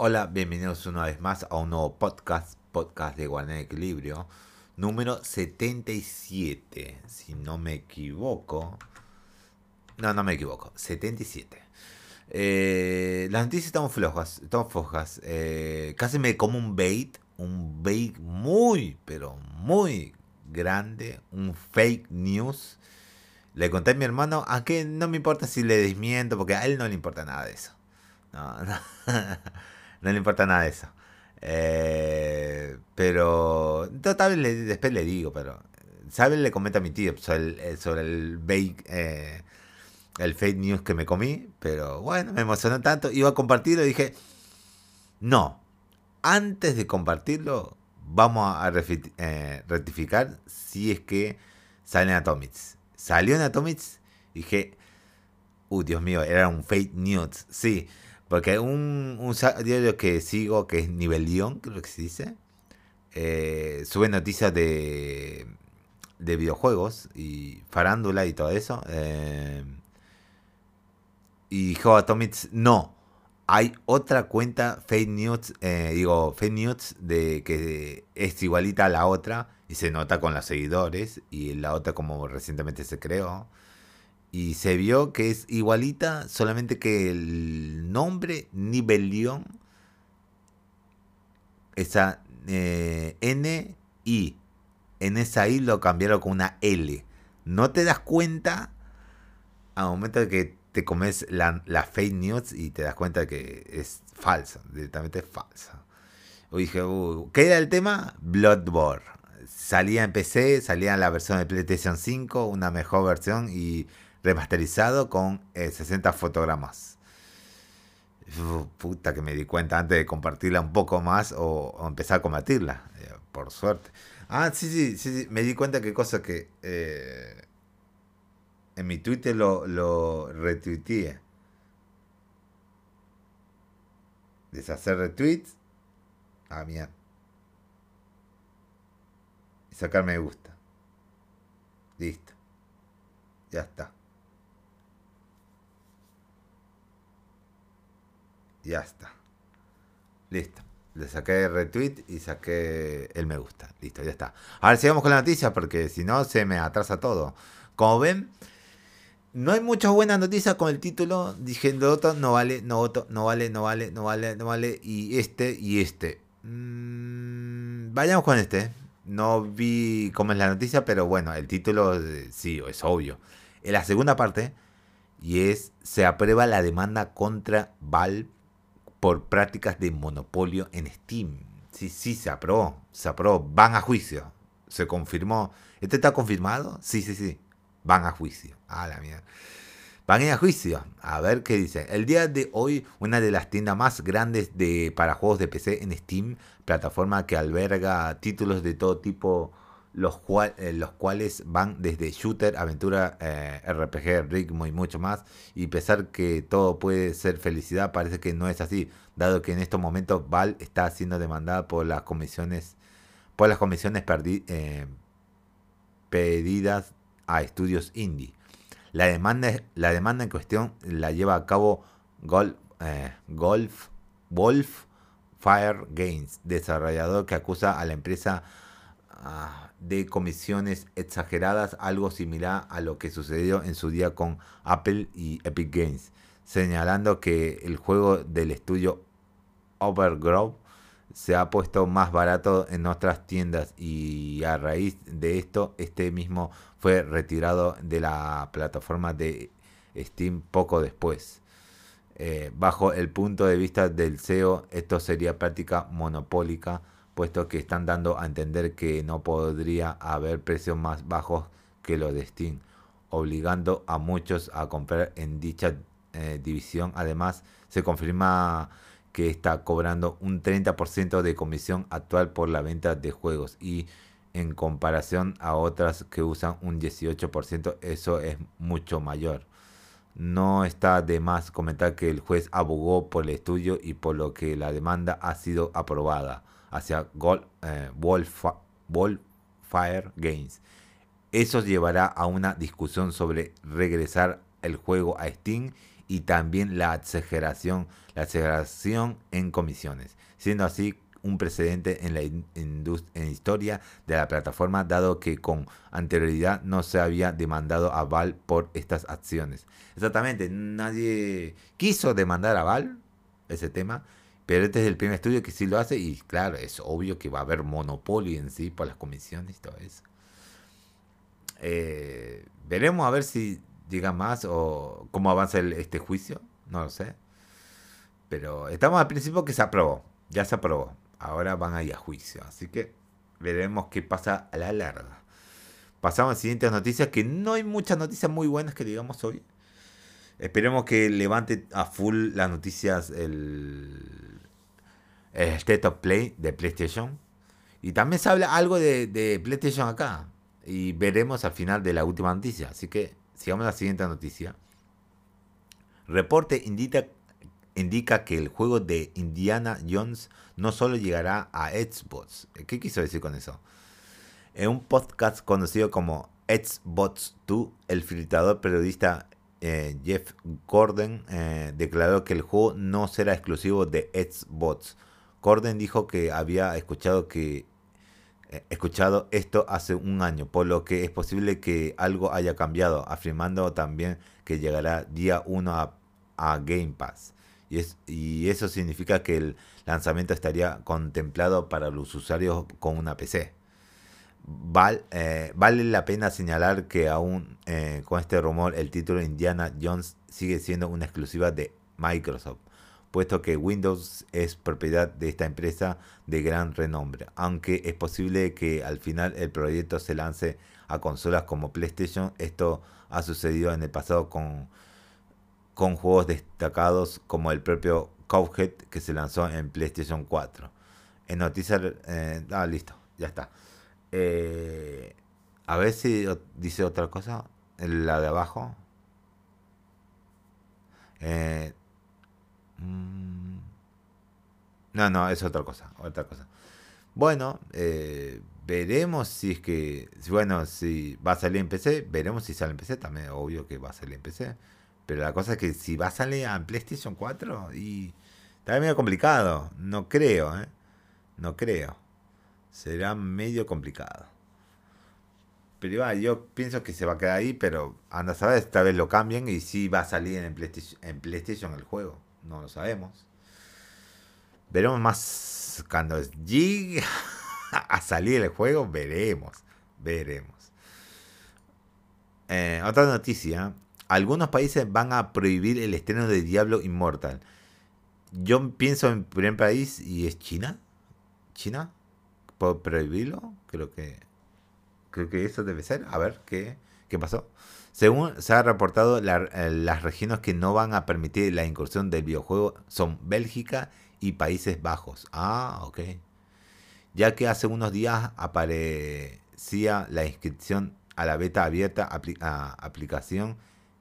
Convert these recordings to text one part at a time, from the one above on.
Hola, bienvenidos una vez más a un nuevo podcast, podcast de Guardián Equilibrio, número 77, si no me equivoco. No, no me equivoco, 77. Eh, las noticias están flojas, están flojas. Eh, casi me como un bait, un bait muy, pero muy grande, un fake news. Le conté a mi hermano, aunque no me importa si le desmiento, porque a él no le importa nada de eso. No, no, no le importa nada de eso. Eh, pero total, después le digo, pero ¿saben? Le comenta a mi tío sobre el, sobre el bake, eh, el fake news que me comí, pero bueno, me emocionó tanto, iba a compartirlo y dije, no, antes de compartirlo, vamos a eh, rectificar si es que salen Atomics. Salió en Atomics dije, uh, Dios mío, era un fake news, sí. Porque un, un diario que sigo, que es Nivelión, creo que se dice, eh, sube noticias de, de videojuegos y farándula y todo eso. Eh, y dijo Atomics, no, hay otra cuenta fake news, eh, digo, fake news de que es igualita a la otra y se nota con los seguidores y la otra como recientemente se creó y se vio que es igualita, solamente que el nombre Nibelión, esa eh, N, I, en esa I lo cambiaron con una L. No te das cuenta al momento de que te comes la, fake news y te das cuenta que es falsa, directamente es falsa. O dije, uh, ¿qué era el tema? Bloodborne. Salía en PC, salía en la versión de PlayStation 5, una mejor versión y remasterizado con 60 eh, fotogramas. puta que me di cuenta antes de compartirla un poco más o, empezar a combatirla, eh, por suerte. Ah, sí, sí, sí, me di cuenta que cosa que eh, en mi Twitter lo, lo retuiteé. Deshacer retweets. Ah, mierda. Y sacar me gusta. Listo. Ya está. Ya está. Listo. Le saqué retweet y saqué el me gusta. Listo, ya está. Ahora sigamos con la noticia porque si no se me atrasa todo. Como ven, no hay muchas buenas noticias con el título. Diciendo otro no vale, no otro, no vale, no vale, no vale, no vale. Y este y este. Mm, vayamos con este. No vi cómo es la noticia, pero bueno, el título eh, sí, es obvio. En la segunda parte, y es, se aprueba la demanda contra Valve por prácticas de monopolio en Steam. Sí, sí, se aprobó, se aprobó, van a juicio, se confirmó. ¿Este está confirmado? Sí, sí, sí, van a juicio. Ah, la mierda. Van a ir a juicio. A ver qué dice. El día de hoy, una de las tiendas más grandes de, para juegos de PC en Steam, plataforma que alberga títulos de todo tipo los, eh, los cuales van desde shooter, aventura, eh, RPG, ritmo y mucho más. Y pesar que todo puede ser felicidad, parece que no es así, dado que en estos momentos Val está siendo demandada por las comisiones, por las comisiones eh, pedidas a estudios indie. La demanda, la demanda en cuestión la lleva a cabo Golf, Golf Wolf Fire Games, desarrollador que acusa a la empresa Ah, de comisiones exageradas, algo similar a lo que sucedió en su día con Apple y Epic Games, señalando que el juego del estudio Overgrove se ha puesto más barato en otras tiendas y a raíz de esto este mismo fue retirado de la plataforma de Steam poco después. Eh, bajo el punto de vista del CEO, esto sería práctica monopólica puesto que están dando a entender que no podría haber precios más bajos que los de Steam, obligando a muchos a comprar en dicha eh, división. Además, se confirma que está cobrando un 30% de comisión actual por la venta de juegos y en comparación a otras que usan un 18%, eso es mucho mayor. No está de más comentar que el juez abogó por el estudio y por lo que la demanda ha sido aprobada hacia Gold, eh, Games. Eso llevará a una discusión sobre regresar el juego a Steam y también la exageración, la exageración en comisiones, siendo así un precedente en la historia de la plataforma, dado que con anterioridad no se había demandado a Val por estas acciones. Exactamente, nadie quiso demandar a Val ese tema, pero este es el primer estudio que sí lo hace y claro, es obvio que va a haber monopolio en sí por las comisiones y todo eso. Eh, veremos a ver si diga más o cómo avanza este juicio, no lo sé. Pero estamos al principio que se aprobó, ya se aprobó. Ahora van a ir a juicio, así que veremos qué pasa a la larga. Pasamos a las siguientes noticias, que no hay muchas noticias muy buenas que digamos hoy. Esperemos que levante a full las noticias el State of Play de PlayStation. Y también se habla algo de, PlayStation acá. Y veremos al final de la última noticia. Así que sigamos la siguiente noticia. Reporte indica, indica que el juego de Indiana Jones no solo llegará a Xbox. ¿Qué quiso decir con eso? En un podcast conocido como Xbox 2, el filtrador periodista eh, Jeff Gordon eh, declaró que el juego no será exclusivo de Xbox. Gordon dijo que había escuchado que eh, escuchado esto hace un año, por lo que es posible que algo haya cambiado, afirmando también que llegará día 1 a, Game Pass. Y, es, y eso significa que el lanzamiento estaría contemplado para los usuarios con una PC. Eh, vale la pena señalar que aún eh, con este rumor el título Indiana Jones sigue siendo una exclusiva de Microsoft puesto que Windows es propiedad de esta empresa de gran renombre, aunque es posible que al final el proyecto se lance a consolas como PlayStation, esto ha sucedido en el pasado con, con juegos destacados como el propio Cowhead que se lanzó en PlayStation 4. En noticias... Eh, ah, listo, ya está. Eh, a ver si dice otra cosa. La de abajo. Eh, Mm. No, no, es otra cosa, otra cosa. Bueno, eh, veremos si es que, bueno, si va a salir en PC, veremos si sale en PC, también obvio que va a salir en PC. Pero la cosa es que si va a salir en PlayStation 4 y está medio complicado, no creo, ¿eh? No creo. Será medio complicado. Pero yo pienso que se va a quedar ahí, pero anda a saber, esta vez lo cambian y si va a salir en PlayStation, en PlayStation el juego no lo sabemos. Veremos más cuando llegue a salir el juego, veremos, veremos. Eh, otra noticia, algunos países van a prohibir el estreno de Diablo Immortal. Yo pienso en primer país y es China. ¿China? ¿Puedo prohibirlo? Creo que creo que eso debe ser. A ver qué, qué pasó. Según se ha reportado, eh, las regiones que no van a permitir la incursión del videojuego son Bélgica y Países Bajos. Ah, ok. Ya que hace unos días aparecía la inscripción a la beta abierta aplicación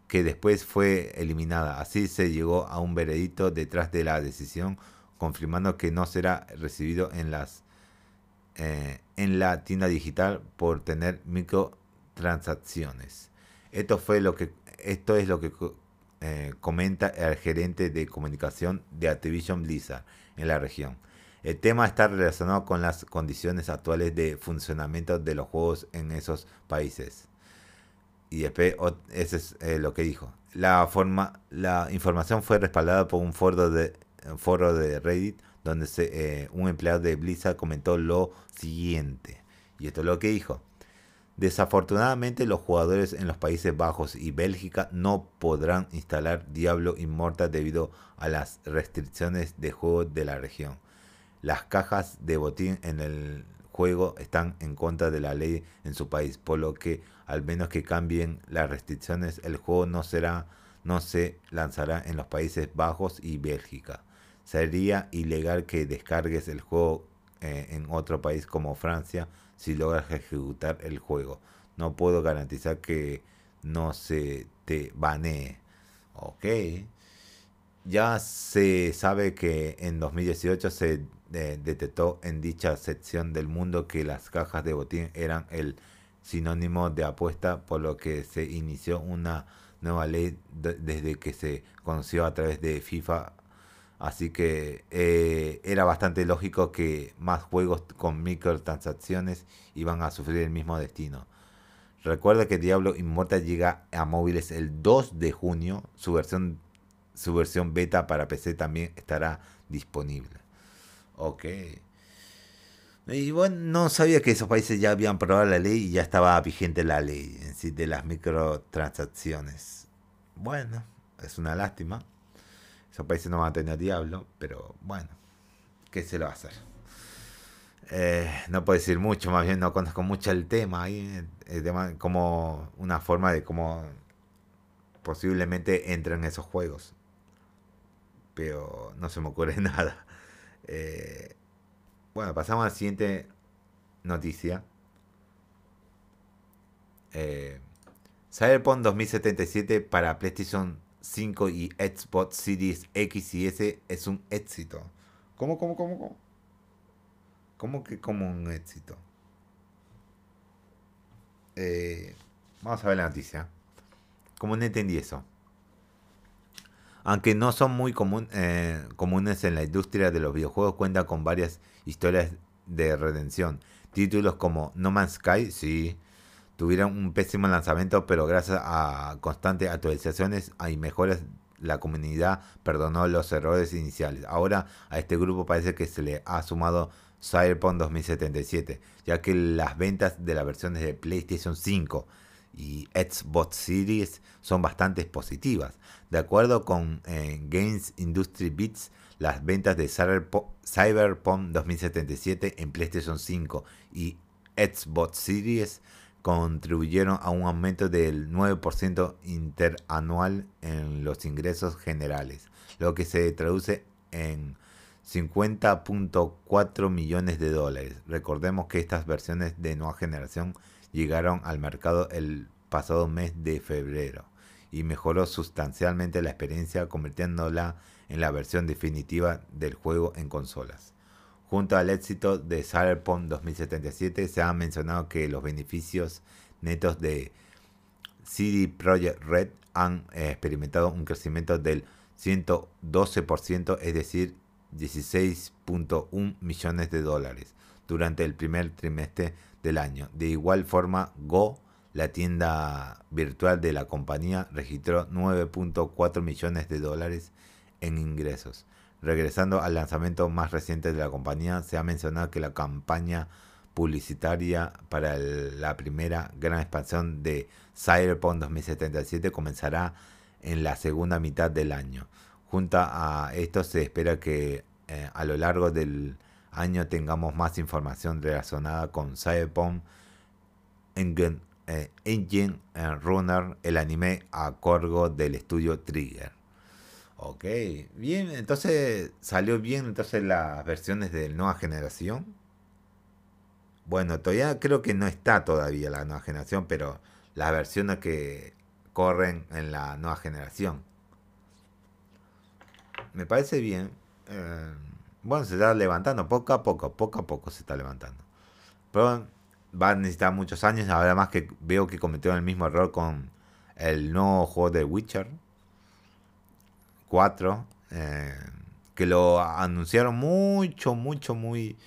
que después fue eliminada. Así se llegó a un veredicto detrás de la decisión, confirmando que no será recibido en las eh, en la tienda digital por tener microtransacciones. Esto fue lo que esto es lo que eh, comenta el gerente de comunicación de Activision Blizzard en la región. El tema está relacionado con las condiciones actuales de funcionamiento de los juegos en esos países. Y después, ese es eh, lo que dijo. La, forma, la información fue respaldada por un foro de, foro de Reddit donde se, eh, un empleado de Blizzard comentó lo siguiente. Y esto es lo que dijo. Desafortunadamente los jugadores en los Países Bajos y Bélgica no podrán instalar Diablo Immortal debido a las restricciones de juego de la región. Las cajas de botín en el juego están en contra de la ley en su país, por lo que al menos que cambien las restricciones, el juego no será no se lanzará en los Países Bajos y Bélgica. Sería ilegal que descargues el juego eh, en otro país como Francia si logras ejecutar el juego. No puedo garantizar que no se te banee. Ok. Ya se sabe que en 2018 se eh, detectó en dicha sección del mundo que las cajas de botín eran el sinónimo de apuesta, por lo que se inició una nueva ley desde que se conoció a través de FIFA. Así que eh, era bastante lógico que más juegos con microtransacciones iban a sufrir el mismo destino. Recuerda que Diablo Immortal llega a móviles el 2 de junio. Su versión, su versión beta para PC también estará disponible. Ok. Y bueno, no sabía que esos países ya habían aprobado la ley y ya estaba vigente la ley en sí de las microtransacciones. Bueno, es una lástima. Esos países no van a tener diablo, pero bueno, ¿qué se lo va a hacer? Eh, no puedo decir mucho, más bien no conozco mucho el tema ahí, el tema como una forma de cómo posiblemente entren esos juegos. Pero no se me ocurre nada. Eh, bueno, pasamos a la siguiente noticia. Eh, Cyberpunk 2077 para PlayStation 5 y Xbox Series X y S es un éxito. ¿Cómo, cómo, cómo, cómo? ¿Cómo que como un éxito? Eh, vamos a ver la noticia. ¿Cómo no entendí eso? Aunque no son muy eh, comunes en la industria de los videojuegos, cuenta con varias historias de redención. Títulos como No Man's Sky, sí, tuvieron un pésimo lanzamiento, pero gracias a constantes actualizaciones y mejoras, la comunidad perdonó los errores iniciales. Ahora a este grupo parece que se le ha sumado Cyberpunk 2077, ya que las ventas de las versiones de PlayStation 5 y Xbox Series son bastante positivas. De acuerdo con eh, Games Industry Beats, las ventas de Cyberpunk 2077 en PlayStation 5 y Xbox Series contribuyeron a un aumento del 9% interanual en los ingresos generales, lo que se traduce en 50.4 millones de dólares. Recordemos que estas versiones de nueva generación llegaron al mercado el pasado mes de febrero y mejoró sustancialmente la experiencia convirtiéndola en la versión definitiva del juego en consolas. Junto al éxito de Cyberpunk 2077 se ha mencionado que los beneficios netos de CD Projekt Red han eh, experimentado un crecimiento del 112%, es decir, 16.1 millones de dólares durante el primer trimestre del año. De igual forma, Go, la tienda virtual de la compañía, registró 9.4 millones de dólares en ingresos. Regresando al lanzamiento más reciente de la compañía, se ha mencionado que la campaña publicitaria para la primera gran expansión de Cyberpunk 2077 comenzará en la segunda mitad del año. Junto a esto se espera que eh, a lo largo del año tengamos más información relacionada con Cyberpunk Engine, eh, Engine eh, Runner, el anime a cargo del estudio Trigger. Ok, bien, entonces salió bien entonces las versiones de nueva generación. Bueno, todavía creo que no está todavía la nueva generación, pero las versiones que corren en la nueva generación me parece bien. Eh, bueno, se está levantando poco a poco, poco a poco se está levantando. Pero va a necesitar muchos años. Además que veo que cometieron el mismo error con el nuevo juego de Witcher 4. Eh, que lo anunciaron mucho, mucho, muy...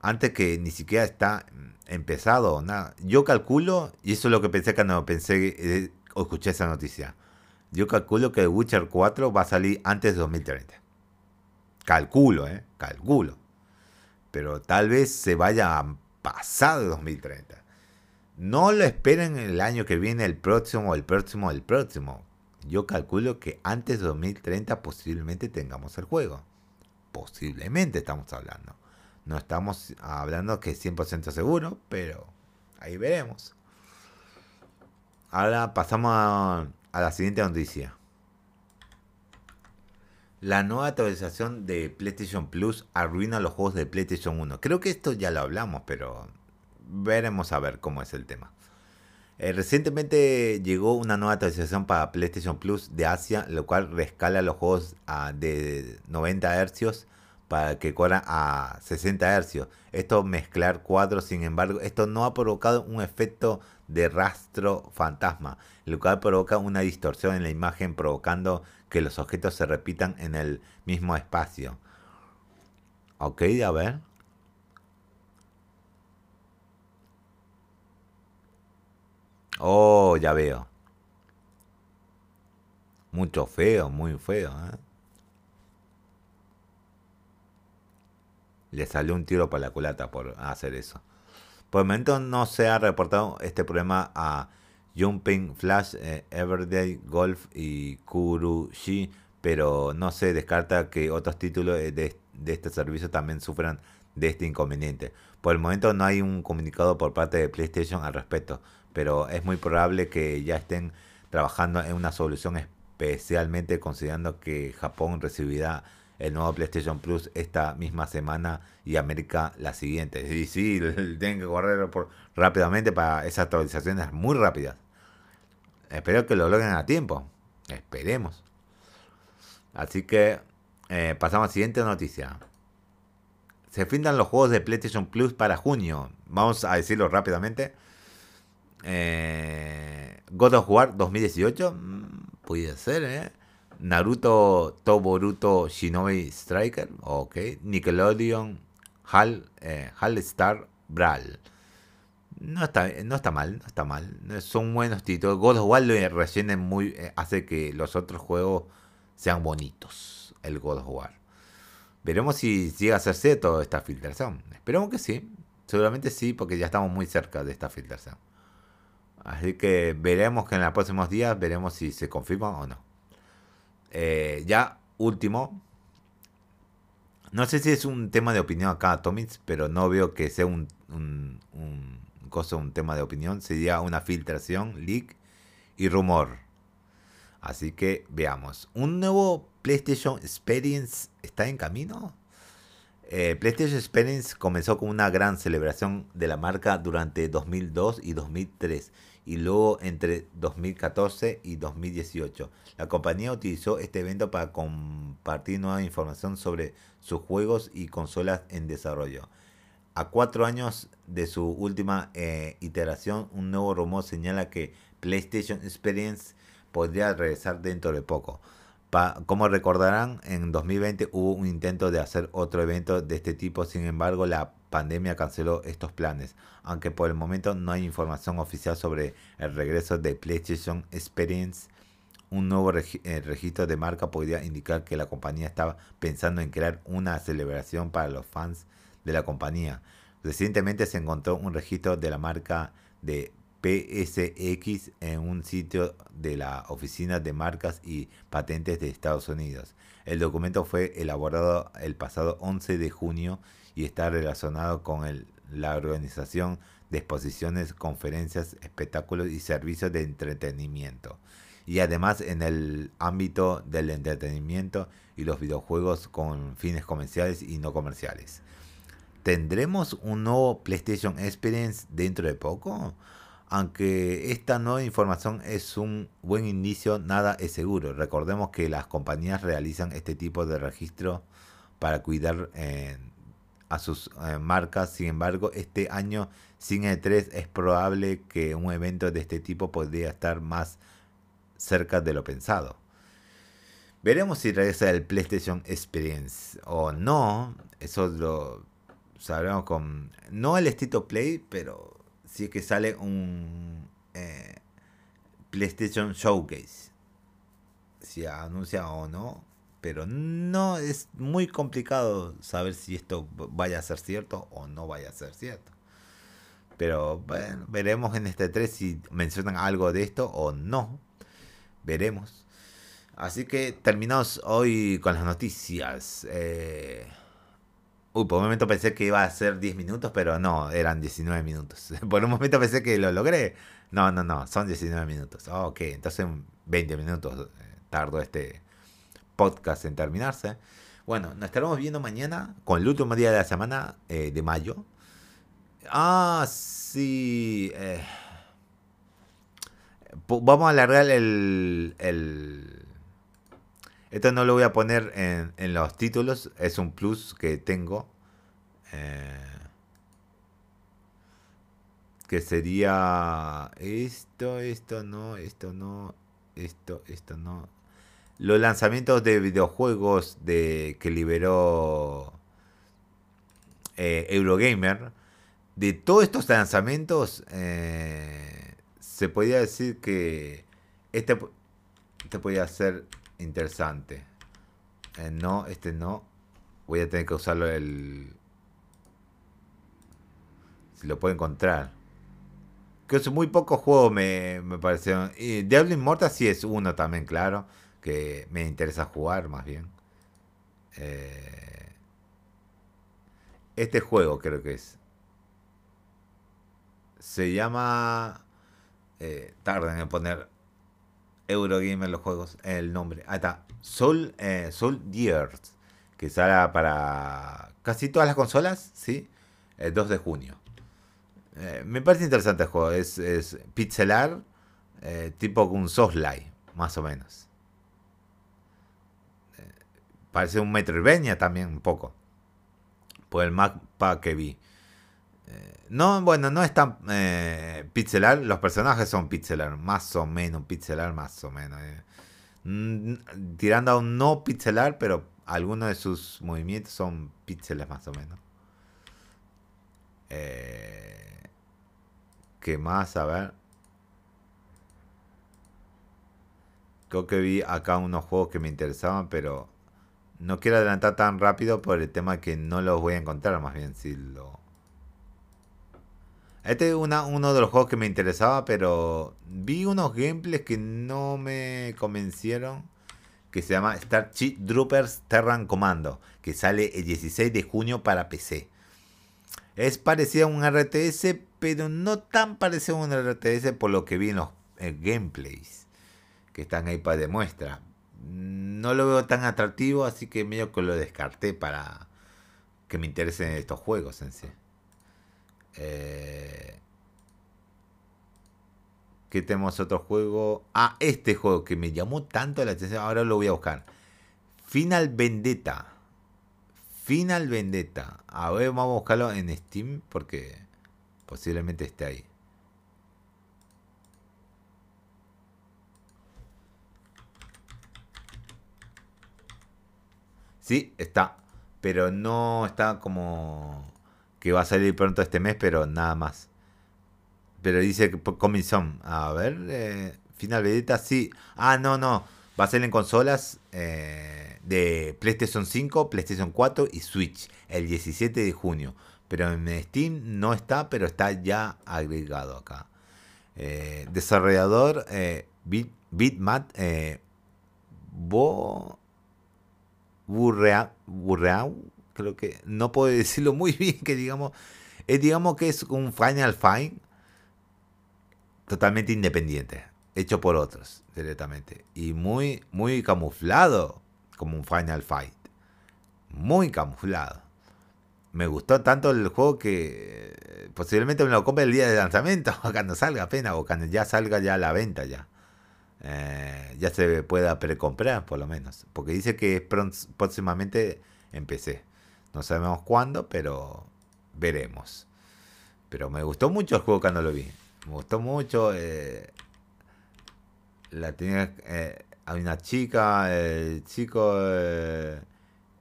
Antes que ni siquiera está empezado. Nada. Yo calculo, y eso es lo que pensé cuando pensé eh, o escuché esa noticia. Yo calculo que Witcher 4 va a salir antes de 2030. Calculo, ¿eh? Calculo. Pero tal vez se vaya a pasar de 2030. No lo esperen el año que viene, el próximo, el próximo, el próximo. Yo calculo que antes de 2030 posiblemente tengamos el juego. Posiblemente estamos hablando. No estamos hablando que es 100% seguro, pero ahí veremos. Ahora pasamos a a la siguiente noticia. La nueva actualización de PlayStation Plus arruina los juegos de PlayStation 1. Creo que esto ya lo hablamos, pero veremos a ver cómo es el tema. Eh, recientemente llegó una nueva actualización para PlayStation Plus de Asia, lo cual rescala los juegos de 90 Hz para que corra a 60 Hz. Esto mezclar cuadros, sin embargo, esto no ha provocado un efecto de rastro fantasma, lo cual provoca una distorsión en la imagen provocando que los objetos se repitan en el mismo espacio. Ok, a ver. Oh, ya veo. Mucho feo, muy feo. ¿eh? Le salió un tiro por la culata por hacer eso. Por el momento no se ha reportado este problema a Jumping Flash, eh, Golf y Kurushi, pero no se descarta que otros títulos de, de este servicio también sufran de este inconveniente. Por el momento no hay un comunicado por parte de PlayStation al respecto, pero es muy probable que ya estén trabajando en una solución especialmente considerando que Japón recibirá el nuevo PlayStation Plus esta misma semana y América la siguiente. Y sí, tienen que correr por, rápidamente para esas actualizaciones muy rápidas. Espero que lo logren a tiempo. Esperemos. Así que eh, pasamos a la siguiente noticia. Se findan los juegos de PlayStation Plus para junio. Vamos a decirlo rápidamente. Eh, God of War 2018. Mm, puede ser, ¿eh? Naruto Toboruto Shinobi Striker. Ok. Nickelodeon Hall, eh, Star Brawl. No está, no está mal, no está mal. Son buenos títulos. God of War lo rellenen muy. Eh, hace que los otros juegos sean bonitos. El God of War. Veremos si llega a hacerse toda esta filtración. Esperemos que sí. Seguramente sí, porque ya estamos muy cerca de esta filtración. Así que veremos que en los próximos días veremos si se confirma o no. Eh, ya último. No sé si es un tema de opinión acá, Tomits, pero no veo que sea un, un, un, cosa, un tema de opinión. Sería una filtración, leak y rumor. Así que veamos. Un nuevo PlayStation Experience está en camino. Eh, PlayStation Experience comenzó con una gran celebración de la marca durante 2002 y 2003 y luego entre 2014 y 2018. La compañía utilizó este evento para compartir nueva información sobre sus juegos y consolas en desarrollo. A cuatro años de su última eh, iteración, un nuevo rumor señala que PlayStation Experience podría regresar dentro de poco. como recordarán, en 2020 hubo un intento de hacer otro evento de este tipo, sin embargo la pandemia canceló estos planes, aunque por el momento no hay información oficial sobre el regreso de PlayStation Experience. Un nuevo eh, registro de marca podría indicar que la compañía estaba pensando en crear una celebración para los fans de la compañía. Recientemente se encontró un registro de la marca de PSX en un sitio de la Oficina de Marcas y Patentes de Estados Unidos. El documento fue elaborado el pasado 11 de junio y está relacionado con la organización de exposiciones, conferencias, espectáculos y servicios de entretenimiento. Y además en el ámbito del entretenimiento y los videojuegos con fines comerciales y no comerciales. ¿Tendremos un nuevo PlayStation Experience dentro de poco? Aunque esta nueva información es un buen indicio, nada es seguro. Recordemos que las compañías realizan este tipo de registro para cuidar eh, a sus eh, marcas. Sin embargo, este año sin E3 es probable que un evento de este tipo podría estar más cerca de lo pensado. Veremos si regresa el PlayStation Experience o no. Eso lo sabremos con... No el estilo Play, pero sí que sale un eh, PlayStation Showcase. Si anuncia o no pero no es muy complicado saber si esto vaya a ser cierto o no vaya a ser cierto. Pero bueno, veremos en este 3 si mencionan algo de esto o no. Veremos. Así que terminamos hoy con las noticias. Eh... Uy, por un momento pensé que iba a ser 10 minutos, pero no, eran 19 minutos. Por un momento pensé que lo logré. No, no, no, son 19 minutos. ok, entonces 20 minutos eh, tardó este, podcast en terminarse. Bueno, nos estaremos viendo mañana con el último día de la semana eh, de mayo. Ah, sí. Eh, vamos a alargar el, el, Esto no lo voy a poner en, en los títulos, es un plus que tengo. Eh, que sería esto, esto no, esto no, esto, esto no. Los lanzamientos de videojuegos de que liberó eh, Eurogamer, de todos estos lanzamientos, eh, se podría decir que este, este podría ser interesante. Eh, no, este no. Voy a tener que usarlo el... Si lo puedo encontrar. Que es muy pocos juegos me, me parecieron. Y Diablo Immortal sí es uno también, claro. Que me interesa jugar más bien. Eh, este juego creo que es. Se llama... Eh, tarden en poner Eurogamer los juegos, el nombre. Ahí está. Soul, eh, Soul Years. Que sale para casi todas las consolas, ¿sí? El 2 de junio. Eh, me parece interesante el juego. Es, es pixelar, eh, tipo un Soulslike, más o menos. Parece un Metroidvania también, un poco. Por el mapa que vi. Eh, no, bueno, no es tan eh, pixelar. Los personajes son pixelar, más o menos, pixelar más o menos. eh. Mm, tirando a un no pixelar, pero algunos de sus movimientos son píxeles más o menos. ¿Qué más? A ver. Creo que vi acá unos juegos que me interesaban, pero no quiero adelantar tan rápido por el tema que no los voy a encontrar, más bien si lo... Este es uno de los juegos que me interesaba, pero vi unos gameplays que no me convencieron. Que se llama Starship Troopers Terran Commando. Que sale el 16 de junio para PC. Es parecido a un RTS, pero no tan parecido a un RTS por lo que vi en los eh, gameplays. Que están ahí para demuestra. No lo veo tan atractivo, así que medio que lo descarté para que me interesen estos juegos en sí. Eh, ¿Qué tenemos otro juego? Ah, este juego que me llamó tanto la atención. Ahora lo voy a buscar. Final Vendetta. Final Vendetta. A ver, vamos a buscarlo en Steam porque posiblemente esté ahí. Sí, está. Pero no está como que va a salir pronto este mes, pero nada más. Pero dice que Coming Soon. A ver, eh, Final Vendetta, sí. Ah, no, no. Va a salir en consolas eh, de PlayStation 5, PlayStation 4 y Switch el 17 de junio. Pero en Steam no está, pero está ya agregado acá. Eh, desarrollador eh, Bit, Bitmat eh, Bo Burrea, Burreau, creo que no puedo decirlo muy bien, que digamos, es, digamos que es un Final Fight totalmente independiente, hecho por otros directamente y muy muy camuflado como un Final Fight, muy camuflado. Me gustó tanto el juego que eh, posiblemente me lo compre el día de lanzamiento, cuando salga apenas, o cuando ya salga ya a la venta ya. Eh, ya se pueda precomprar por lo menos. Porque dice que es próximamente en PC. No sabemos cuándo, pero veremos. Pero me gustó mucho el juego cuando lo vi. Me gustó mucho. eh, la tenía. eh, hay una chica, el chico. eh,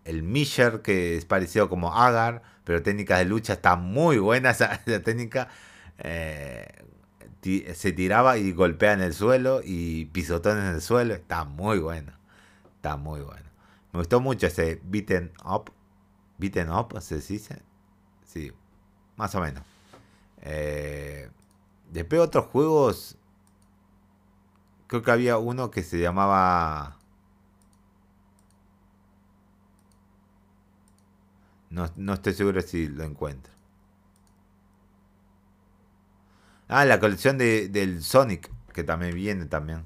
el Misher, que es parecido como Agar, pero técnicas de lucha está muy buena esa, técnica. Se tiraba y golpea en el suelo y pisotones en el suelo. Está muy bueno. Está muy bueno. Me gustó mucho ese beaten up. Beaten up, ¿se dice? Sí, más o menos. Eh, después otros juegos. Creo que había uno que se llamaba. No, no estoy seguro si lo encuentro. Ah, la colección de, del Sonic, que también viene también.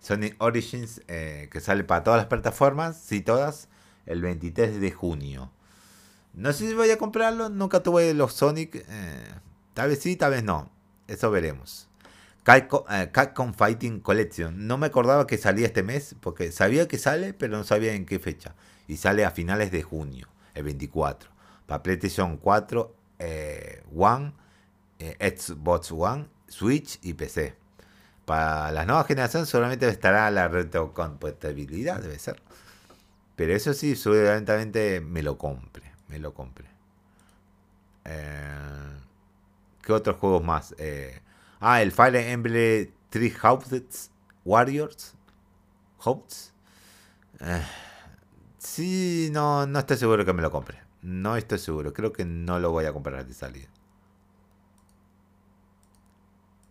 Sonic Origins, eh, que sale para todas las plataformas, sí todas, el 23 de junio. No sé si voy a comprarlo, nunca tuve los Sonic. eh, tal vez sí, tal vez no. Eso veremos. Capcom Fighting Collection. No me acordaba que salía este mes, porque sabía que sale, pero no sabía en qué fecha. Y sale a finales de junio, el 24. Para PlayStation 4, One, Xbox One, Switch y PC. Para las nuevas generaciones solamente estará la retrocompatibilidad, debe ser. Pero eso sí, seguramente me lo compre. Me lo compre. Eh, ¿Qué otros juegos más? Eh, ah, el Fire Emblem Three Houses Warriors. Hopes. Eh, sí, no, no estoy seguro que me lo compre. No estoy seguro. Creo que no lo voy a comprar de salida.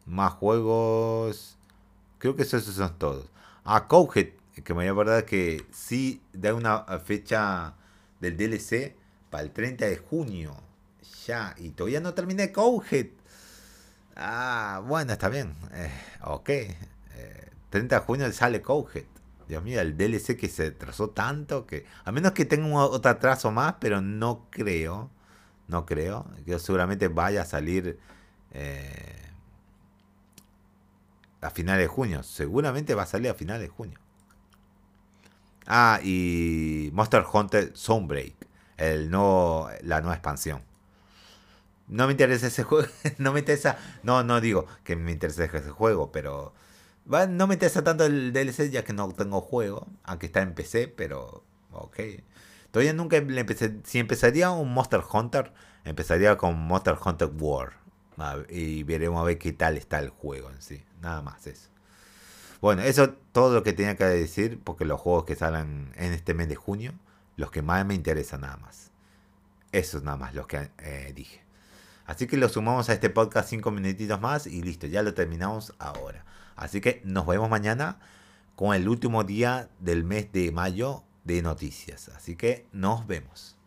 Más juegos. Creo que esos son todos. Ah, Cowhead, que me voy a acordar que sí da una fecha del DLC para el 30 de junio. Ya, y todavía no terminé Cowhead. Ah, bueno, está bien. Eh, ok. 30 eh, de junio sale Cowhead. Dios mío, el DLC que se atrasó tanto que. A menos que tenga otro atraso más, pero no creo. No creo. Que seguramente vaya a salir. Eh, a finales de junio. Seguramente va a salir a finales de junio. Ah, y Monster Hunter Sunbreak. El no, la nueva expansión. No me interesa ese juego. no me interesa. No, no digo que me interese ese juego, pero. no me interesa tanto el DLC ya que no tengo juego. Aunque está en PC, pero. Ok. Todavía nunca le empecé. Si empezaría un Monster Hunter, empezaría con Monster Hunter War. Y veremos a ver qué tal está el juego en sí. Nada más eso. Bueno, eso es todo lo que tenía que decir, porque los juegos que salen en este mes de junio, los que más me interesan nada más. Eso es nada más lo que eh, dije. Así que lo sumamos a este podcast cinco minutitos más y listo, ya lo terminamos ahora. Así que nos vemos mañana con el último día del mes de mayo de noticias. Así que nos vemos.